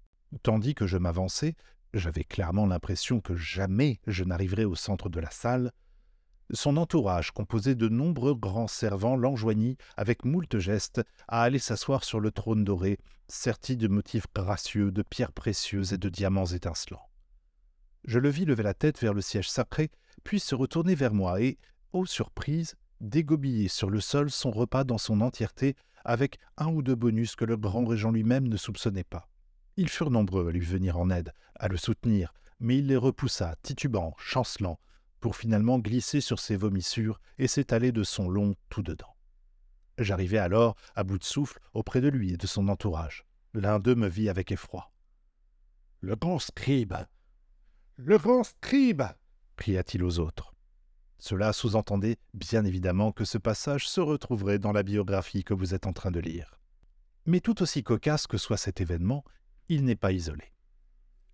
Tandis que je m'avançais, j'avais clairement l'impression que jamais je n'arriverais au centre de la salle, son entourage, composé de nombreux grands servants, l'enjoignit, avec moult gestes, à aller s'asseoir sur le trône doré, serti de motifs gracieux, de pierres précieuses et de diamants étincelants. Je le vis lever la tête vers le siège sacré, puis se retourner vers moi et, ô surprise, dégobiller sur le sol son repas dans son entièreté, avec un ou deux bonus que le grand régent lui-même ne soupçonnait pas. Ils furent nombreux à lui venir en aide, à le soutenir, mais il les repoussa, titubant, chancelant, pour finalement glisser sur ses vomissures et s'étaler de son long tout dedans. J'arrivai alors, à bout de souffle, auprès de lui et de son entourage. L'un d'eux me vit avec effroi. Le grand scribe Le grand scribe cria-t-il aux autres. Cela sous-entendait bien évidemment que ce passage se retrouverait dans la biographie que vous êtes en train de lire. Mais tout aussi cocasse que soit cet événement, il n'est pas isolé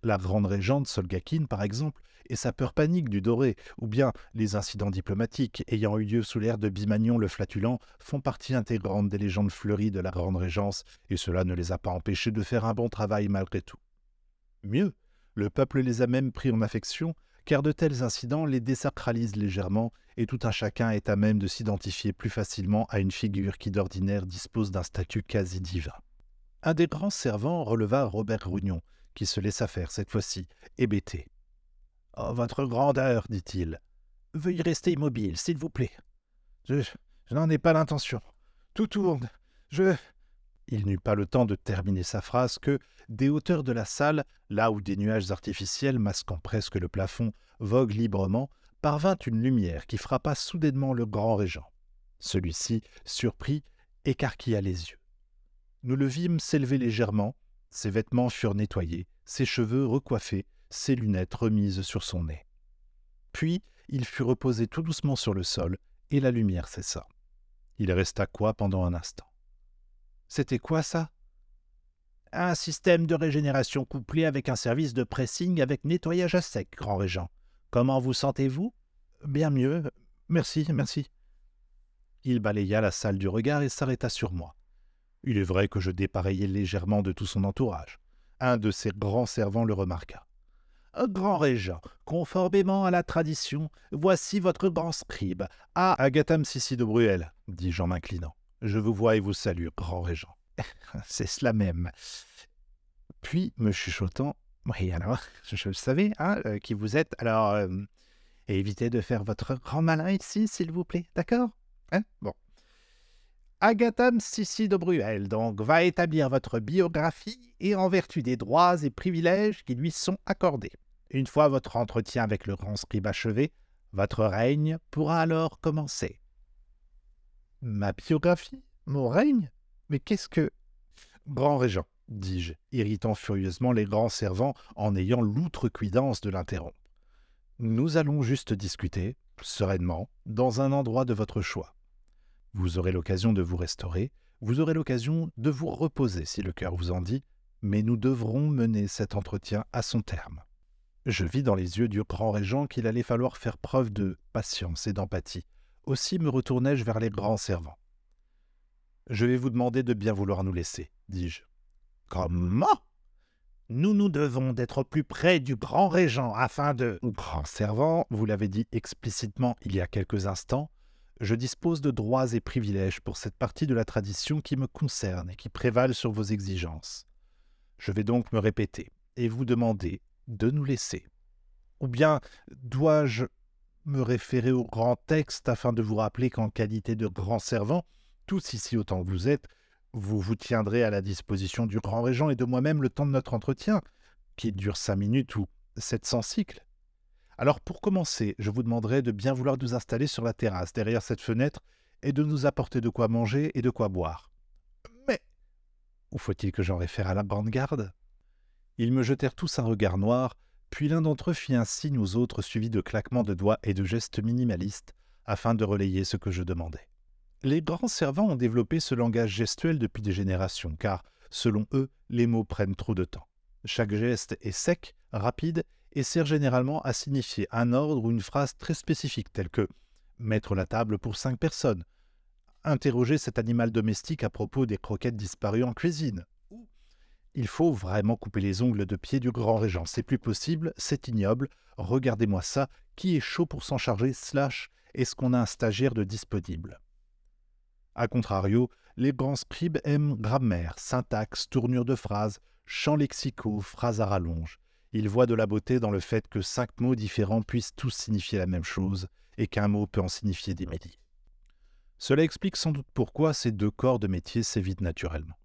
la grande régente Solgakin, par exemple, et sa peur panique du doré, ou bien les incidents diplomatiques ayant eu lieu sous l'ère de Bimagnon le flatulent, font partie intégrante des légendes fleuries de la grande régence, et cela ne les a pas empêchés de faire un bon travail malgré tout. Mieux, le peuple les a même pris en affection, car de tels incidents les désacralisent légèrement, et tout un chacun est à même de s'identifier plus facilement à une figure qui d'ordinaire dispose d'un statut quasi divin. Un des grands servants releva Robert Rougnon, qui se laissa faire cette fois-ci, hébété. Oh, votre grandeur, dit-il. Veuillez rester immobile, s'il vous plaît. Je, je n'en ai pas l'intention. Tout tourne. Je. Il n'eut pas le temps de terminer sa phrase que, des hauteurs de la salle, là où des nuages artificiels masquant presque le plafond voguent librement, parvint une lumière qui frappa soudainement le grand régent. Celui-ci, surpris, écarquilla les yeux. Nous le vîmes s'élever légèrement, ses vêtements furent nettoyés, ses cheveux recoiffés, ses lunettes remises sur son nez. Puis il fut reposé tout doucement sur le sol, et la lumière cessa. Il resta quoi pendant un instant? C'était quoi ça? Un système de régénération couplé avec un service de pressing avec nettoyage à sec, grand régent. Comment vous sentez-vous? Bien mieux. Merci, merci. Il balaya la salle du regard et s'arrêta sur moi. Il est vrai que je dépareillais légèrement de tout son entourage. Un de ses grands servants le remarqua. Grand régent, conformément à la tradition, voici votre grand scribe. Ah, Agatham Sissi de Bruel, dis-je en m'inclinant. Je vous vois et vous salue, grand régent. C'est cela même. Puis, me chuchotant, oui, alors, je le savais, hein, euh, qui vous êtes, alors, euh, évitez de faire votre grand malin ici, s'il vous plaît, d'accord? Hein? Bon. Agatham Sissi de Bruel, donc, va établir votre biographie et en vertu des droits et privilèges qui lui sont accordés. Une fois votre entretien avec le grand scribe achevé, votre règne pourra alors commencer. Ma biographie? Mon règne? Mais qu'est-ce que. Grand régent, dis-je, irritant furieusement les grands servants en ayant l'outrecuidance de l'interrompre. Nous allons juste discuter, sereinement, dans un endroit de votre choix. Vous aurez l'occasion de vous restaurer, vous aurez l'occasion de vous reposer si le cœur vous en dit, mais nous devrons mener cet entretien à son terme. Je vis dans les yeux du grand régent qu'il allait falloir faire preuve de patience et d'empathie. Aussi me retournai-je vers les grands servants. Je vais vous demander de bien vouloir nous laisser, dis-je. Comment? Nous nous devons d'être plus près du grand régent afin de. Grand servant, vous l'avez dit explicitement il y a quelques instants, je dispose de droits et privilèges pour cette partie de la tradition qui me concerne et qui prévalent sur vos exigences. Je vais donc me répéter et vous demander de nous laisser. Ou bien dois-je me référer au grand texte afin de vous rappeler qu'en qualité de grand servant, tous ici autant que vous êtes, vous vous tiendrez à la disposition du grand régent et de moi-même le temps de notre entretien, qui dure cinq minutes ou sept cents cycles. Alors pour commencer, je vous demanderai de bien vouloir nous installer sur la terrasse derrière cette fenêtre et de nous apporter de quoi manger et de quoi boire. Mais où faut-il que j'en réfère à la grande garde Ils me jetèrent tous un regard noir, puis l'un d'entre eux fit un signe aux autres suivi de claquements de doigts et de gestes minimalistes afin de relayer ce que je demandais. Les grands servants ont développé ce langage gestuel depuis des générations, car, selon eux, les mots prennent trop de temps. Chaque geste est sec, rapide et sert généralement à signifier un ordre ou une phrase très spécifique, telle que mettre la table pour cinq personnes, interroger cet animal domestique à propos des croquettes disparues en cuisine. Il faut vraiment couper les ongles de pied du grand régent. C'est plus possible, c'est ignoble. Regardez-moi ça, qui est chaud pour s'en charger, slash, est-ce qu'on a un stagiaire de disponible? A contrario, les grands scribes aiment grammaire, syntaxe, tournure de phrases, champs lexicaux, phrases à rallonge. Ils voient de la beauté dans le fait que cinq mots différents puissent tous signifier la même chose, et qu'un mot peut en signifier des milliers. Cela explique sans doute pourquoi ces deux corps de métier s'évitent naturellement.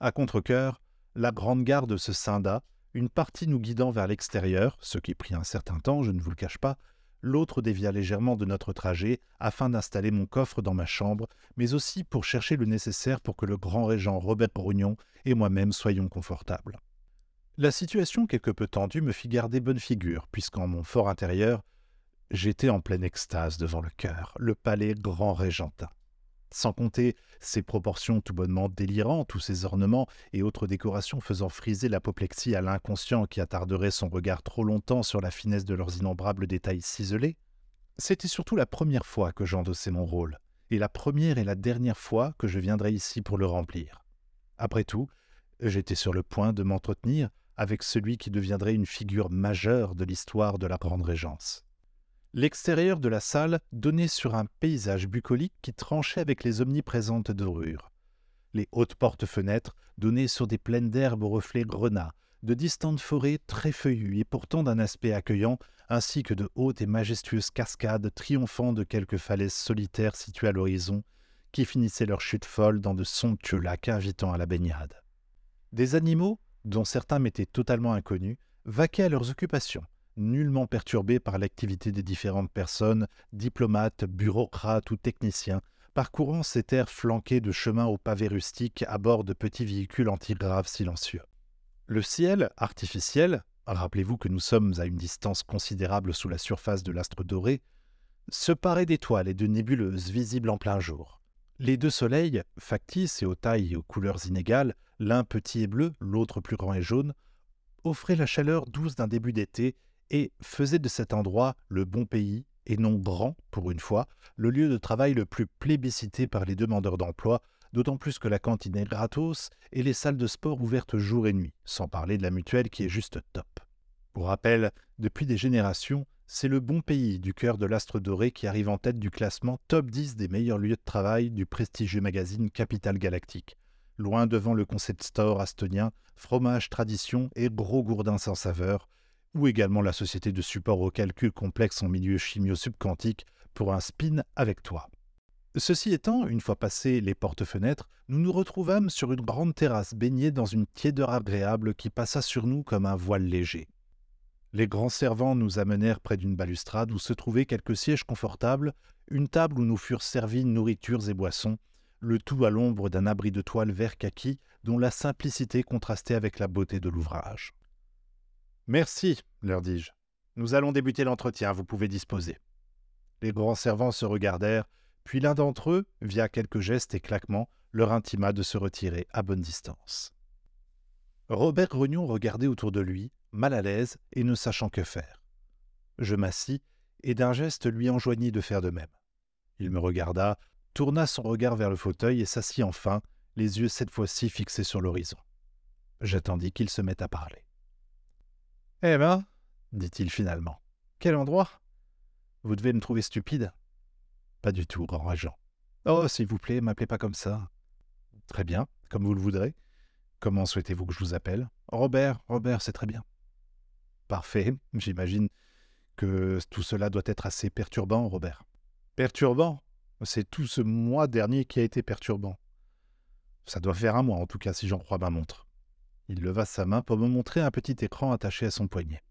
À contre-coeur, la grande garde se scinda, une partie nous guidant vers l'extérieur, ce qui prit un certain temps, je ne vous le cache pas, l'autre dévia légèrement de notre trajet afin d'installer mon coffre dans ma chambre, mais aussi pour chercher le nécessaire pour que le grand régent Robert Brognon et moi-même soyons confortables. La situation quelque peu tendue me fit garder bonne figure, puisqu'en mon fort intérieur, J'étais en pleine extase devant le cœur, le palais grand régentin. Sans compter ses proportions tout bonnement délirantes, tous ses ornements et autres décorations faisant friser l'apoplexie à l'inconscient qui attarderait son regard trop longtemps sur la finesse de leurs innombrables détails ciselés, c'était surtout la première fois que j'endossais mon rôle, et la première et la dernière fois que je viendrais ici pour le remplir. Après tout, j'étais sur le point de m'entretenir avec celui qui deviendrait une figure majeure de l'histoire de la Grande Régence. L'extérieur de la salle donnait sur un paysage bucolique qui tranchait avec les omniprésentes dorures. Les hautes portes-fenêtres donnaient sur des plaines d'herbes aux reflets grenats, de distantes forêts très feuillues et pourtant d'un aspect accueillant, ainsi que de hautes et majestueuses cascades triomphant de quelques falaises solitaires situées à l'horizon, qui finissaient leur chute folle dans de somptueux lacs invitant à la baignade. Des animaux, dont certains m'étaient totalement inconnus, vaquaient à leurs occupations, nullement perturbé par l'activité des différentes personnes, diplomates, bureaucrates ou techniciens, parcourant ces terres flanquées de chemins aux pavés rustiques à bord de petits véhicules antigraves silencieux. Le ciel, artificiel, rappelez-vous que nous sommes à une distance considérable sous la surface de l'astre doré, se parait d'étoiles et de nébuleuses visibles en plein jour. Les deux soleils, factices et aux tailles et aux couleurs inégales, l'un petit et bleu, l'autre plus grand et jaune, offraient la chaleur douce d'un début d'été et faisait de cet endroit le bon pays, et non grand, pour une fois, le lieu de travail le plus plébiscité par les demandeurs d'emploi, d'autant plus que la cantine est gratos et les salles de sport ouvertes jour et nuit, sans parler de la mutuelle qui est juste top. Pour rappel, depuis des générations, c'est le bon pays du cœur de l'astre doré qui arrive en tête du classement top 10 des meilleurs lieux de travail du prestigieux magazine Capital Galactique, loin devant le concept store astonien, fromage tradition et gros gourdin sans saveur, ou également la société de support au calcul complexe en milieu chimio-subquantique pour un spin avec toi. Ceci étant, une fois passées les portes-fenêtres, nous nous retrouvâmes sur une grande terrasse baignée dans une tiédeur agréable qui passa sur nous comme un voile léger. Les grands servants nous amenèrent près d'une balustrade où se trouvaient quelques sièges confortables, une table où nous furent servis nourritures et boissons, le tout à l'ombre d'un abri de toile vert kaki dont la simplicité contrastait avec la beauté de l'ouvrage. Merci, leur dis-je. Nous allons débuter l'entretien, vous pouvez disposer. Les grands servants se regardèrent, puis l'un d'entre eux, via quelques gestes et claquements, leur intima de se retirer à bonne distance. Robert Grognon regardait autour de lui, mal à l'aise et ne sachant que faire. Je m'assis et d'un geste lui enjoignis de faire de même. Il me regarda, tourna son regard vers le fauteuil et s'assit enfin, les yeux cette fois-ci fixés sur l'horizon. J'attendis qu'il se mette à parler. Eh ben, dit-il finalement, quel endroit? Vous devez me trouver stupide Pas du tout, régent. Oh, s'il vous plaît, m'appelez pas comme ça. Très bien, comme vous le voudrez. Comment souhaitez-vous que je vous appelle? Robert, Robert, c'est très bien. Parfait, j'imagine que tout cela doit être assez perturbant, Robert. Perturbant? C'est tout ce mois dernier qui a été perturbant. Ça doit faire un mois en tout cas si j'en crois ma montre. Il leva sa main pour me montrer un petit écran attaché à son poignet.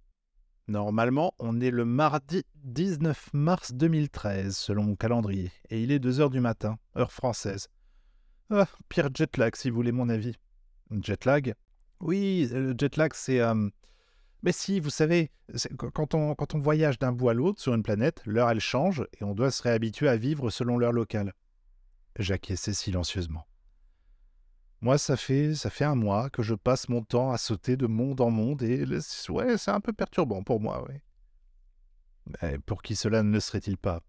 Normalement, on est le mardi 19 mars 2013, selon mon calendrier, et il est 2 heures du matin, heure française. Ah, pire jetlag, si vous voulez mon avis. Jetlag Oui, le jetlag, c'est. Euh, mais si, vous savez, quand on, voyage d'un bout à l'autre sur une planète, l'heure elle change et on doit se réhabituer à vivre selon l'heure locale. J'acquiesçais silencieusement. Moi, ça fait, ça fait un mois que je passe mon temps à sauter de monde en monde et ouais, c'est un peu perturbant pour moi, oui. Mais pour qui cela ne serait-il pas?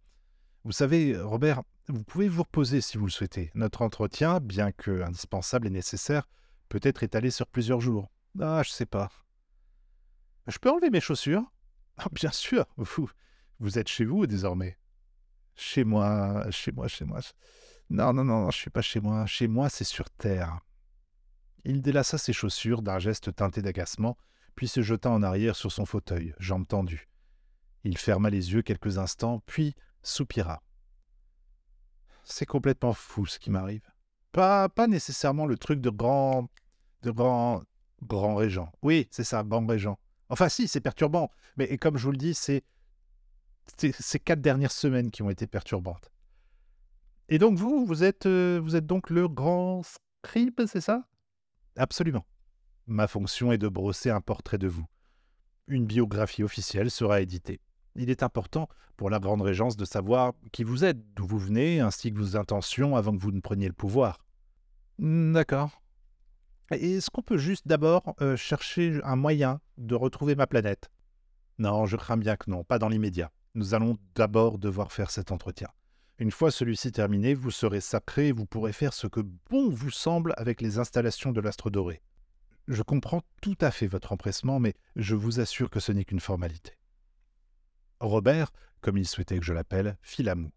Vous savez, Robert, vous pouvez vous reposer si vous le souhaitez. Notre entretien, bien que indispensable et nécessaire, peut être étalé sur plusieurs jours. Ah, je sais pas. Je peux enlever mes chaussures? Ah, Bien sûr, vous, êtes chez vous désormais. Chez moi, chez moi, chez moi. Non, non, non, je suis pas chez moi. Chez moi, c'est sur Terre. Il délaça ses chaussures d'un geste teinté d'agacement, puis se jeta en arrière sur son fauteuil, jambes tendues. Il ferma les yeux quelques instants, puis soupira. C'est complètement fou ce qui m'arrive. Pas, pas nécessairement le truc de grand. de grand. grand régent. Oui, c'est ça, grand régent. Enfin, si, c'est perturbant. Mais comme je vous le dis, c'est. ces quatre dernières semaines qui ont été perturbantes. Et donc, vous, vous êtes, euh, vous êtes donc le grand scribe, c'est ça? Absolument. Ma fonction est de brosser un portrait de vous. Une biographie officielle sera éditée. Il est important pour la Grande Régence de savoir qui vous êtes, d'où vous venez, ainsi que vos intentions avant que vous ne preniez le pouvoir. D'accord. Est-ce qu'on peut juste d'abord euh, chercher un moyen de retrouver ma planète? Non, je crains bien que non, pas dans l'immédiat. Nous allons d'abord devoir faire cet entretien. Une fois celui-ci terminé, vous serez sacré et vous pourrez faire ce que bon vous semble avec les installations de l'astre doré. Je comprends tout à fait votre empressement, mais je vous assure que ce n'est qu'une formalité. Robert, comme il souhaitait que je l'appelle, fit la moue.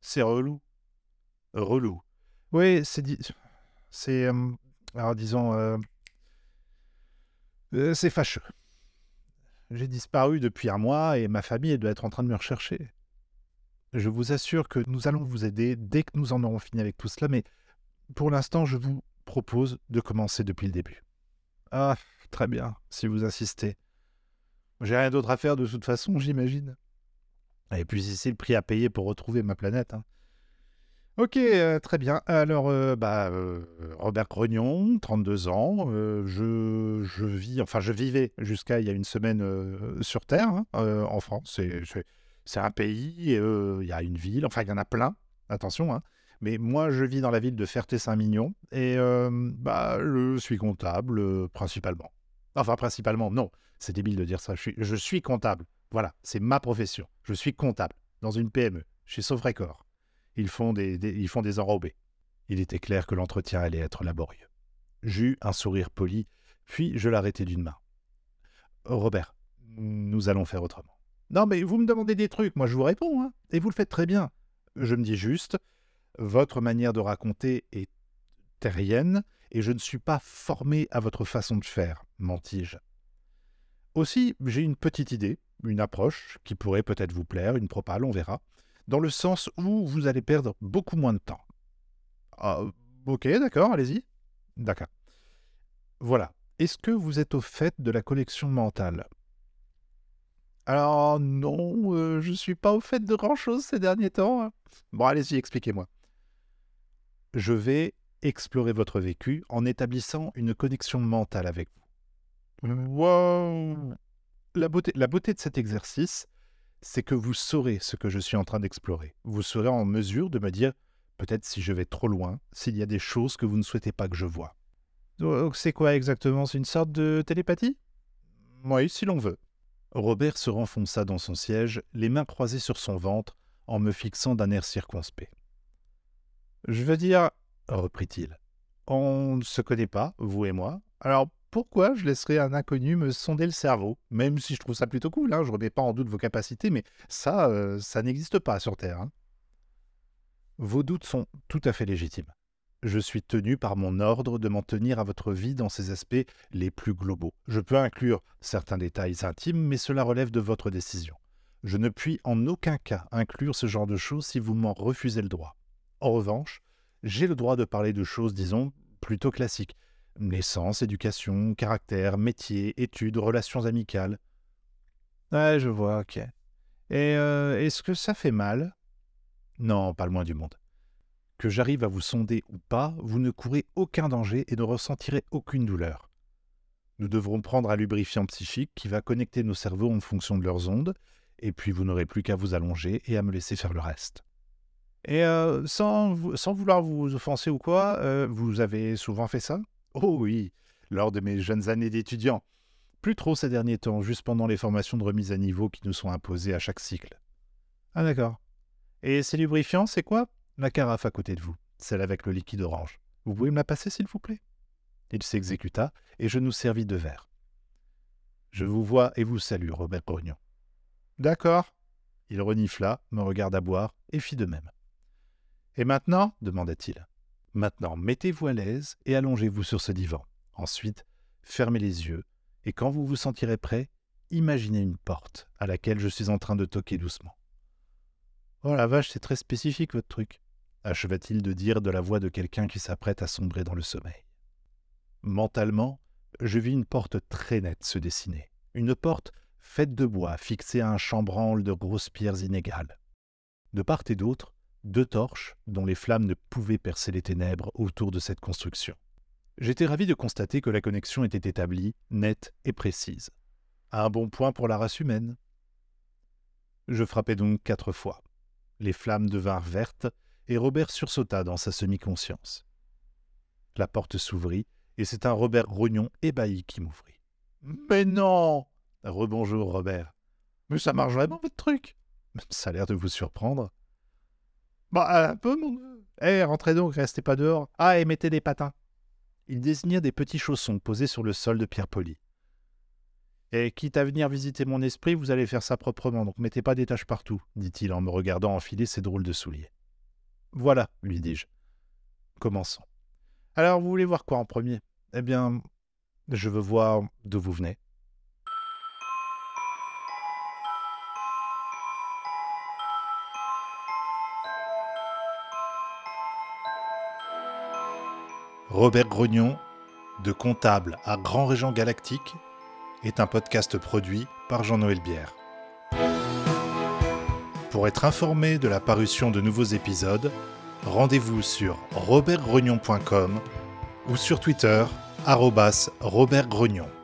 C'est relou. Relou. Oui, c'est dit. C'est. Alors disons. Euh, euh, c'est fâcheux. J'ai disparu depuis un mois et ma famille doit être en train de me rechercher. Je vous assure que nous allons vous aider dès que nous en aurons fini avec tout cela, mais pour l'instant, je vous propose de commencer depuis le début. Ah, très bien, si vous insistez. J'ai rien d'autre à faire de toute façon, j'imagine. Et puis ici, le prix à payer pour retrouver ma planète. Hein. Ok, euh, très bien. Alors, euh, bah, euh, Robert Grognon, 32 ans. je, je, vis, enfin, je vivais jusqu'à il y a une semaine sur Terre, hein, en France. C'est un pays, il y a une ville, enfin il y en a plein, attention, hein. mais moi je vis dans la ville de Ferté-Saint-Mignon et bah, je suis comptable principalement. Enfin principalement, non, c'est débile de dire ça, je suis, je suis comptable, voilà, c'est ma profession, je suis comptable dans une PME, chez Sauf-Record. Ils font des, ils font des enrobés. Il était clair que l'entretien allait être laborieux. J'eus un sourire poli, puis je l'arrêtai d'une main. Robert, nous allons faire autrement. Non, mais vous me demandez des trucs, moi je vous réponds, hein, et vous le faites très bien. Je me dis juste, votre manière de raconter est terrienne, et je ne suis pas formé à votre façon de faire, mentis-je. Aussi, j'ai une petite idée, une approche qui pourrait peut-être vous plaire, une propale, on verra, dans le sens où vous allez perdre beaucoup moins de temps. Ah, ok, d'accord, allez-y. D'accord. Voilà. Est-ce que vous êtes au fait de la collection mentale? Alors non, euh, je suis pas au fait de grand-chose ces derniers temps. Hein. Bon, allez-y, expliquez-moi. Je vais explorer votre vécu en établissant une connexion mentale avec vous. Wow. La beauté de cet exercice, c'est que vous saurez ce que je suis en train d'explorer. Vous serez en mesure de me dire, peut-être si je vais trop loin, s'il y a des choses que vous ne souhaitez pas que je vois. C'est quoi exactement? C'est une sorte de télépathie? Oui, si l'on veut. Robert se renfonça dans son siège, les mains croisées sur son ventre, en me fixant d'un air circonspect. Je veux dire, reprit-il, on ne se connaît pas, vous et moi, alors pourquoi je laisserais un inconnu me sonder le cerveau? Même si je trouve ça plutôt cool, hein, je ne remets pas en doute vos capacités, mais ça, euh, ça n'existe pas sur Terre. Hein. Vos doutes sont tout à fait légitimes. Je suis tenu par mon ordre de m'en tenir à votre vie dans ses aspects les plus globaux. Je peux inclure certains détails intimes, mais cela relève de votre décision. Je ne puis en aucun cas inclure ce genre de choses si vous m'en refusez le droit. En revanche, j'ai le droit de parler de choses, disons, plutôt classiques. Naissance, éducation, caractère, métier, études, relations amicales. Ouais, je vois, ok. Et euh, est-ce que ça fait mal? Non, pas le moins du monde. Que j'arrive à vous sonder ou pas, vous ne courez aucun danger et ne ressentirez aucune douleur. Nous devrons prendre un lubrifiant psychique qui va connecter nos cerveaux en fonction de leurs ondes, et puis vous n'aurez plus qu'à vous allonger et à me laisser faire le reste. Et euh, sans, vouloir vous offenser ou quoi, euh, vous avez souvent fait ça? Oh oui, lors de mes jeunes années d'étudiant. Plus trop ces derniers temps, juste pendant les formations de remise à niveau qui nous sont imposées à chaque cycle. Ah d'accord. Et ces lubrifiants, c'est quoi? La carafe à côté de vous, celle avec le liquide orange. Vous pouvez me la passer, s'il vous plaît? Il s'exécuta, et je nous servis de verre. Je vous vois et vous salue, Robert Grognon. D'accord. Il renifla, me regarda boire, et fit de même. Et maintenant? demanda-t-il. Maintenant, mettez-vous à l'aise et allongez-vous sur ce divan. Ensuite, fermez les yeux, et quand vous vous sentirez prêt, imaginez une porte à laquelle je suis en train de toquer doucement. Oh la vache, c'est très spécifique votre truc, acheva-t-il de dire de la voix de quelqu'un qui s'apprête à sombrer dans le sommeil. Mentalement, je vis une porte très nette se dessiner, une porte faite de bois fixée à un chambranle de grosses pierres inégales. De part et d'autre, deux torches dont les flammes ne pouvaient percer les ténèbres autour de cette construction. J'étais ravi de constater que la connexion était établie, nette et précise. Un bon point pour la race humaine. Je frappai donc quatre fois. Les flammes devinrent vertes, et Robert sursauta dans sa semi-conscience. La porte s'ouvrit, et c'est un Robert Grognon ébahi qui m'ouvrit. Mais non Rebonjour, Robert. Mais ça marche vraiment votre truc Ça a l'air de vous surprendre. Bah, un peu, mon neveu. Eh, rentrez donc, restez pas dehors. Ah, et mettez des patins. Il désigna des petits chaussons posés sur le sol de pierre polie. Et quitte à venir visiter mon esprit, vous allez faire ça proprement, donc mettez pas des taches partout, dit-il en me regardant enfiler ses drôles de souliers. Voilà, lui dis-je. Commençons. Alors, vous voulez voir quoi en premier? Eh bien, je veux voir d'où vous venez. Robert Grognon, de comptable à Grand Régent Galactique, est un podcast produit par Jean-Noël Bière. Pour être informé de la parution de nouveaux épisodes, rendez-vous sur robertgrognon.com ou sur Twitter, Robert Grognon.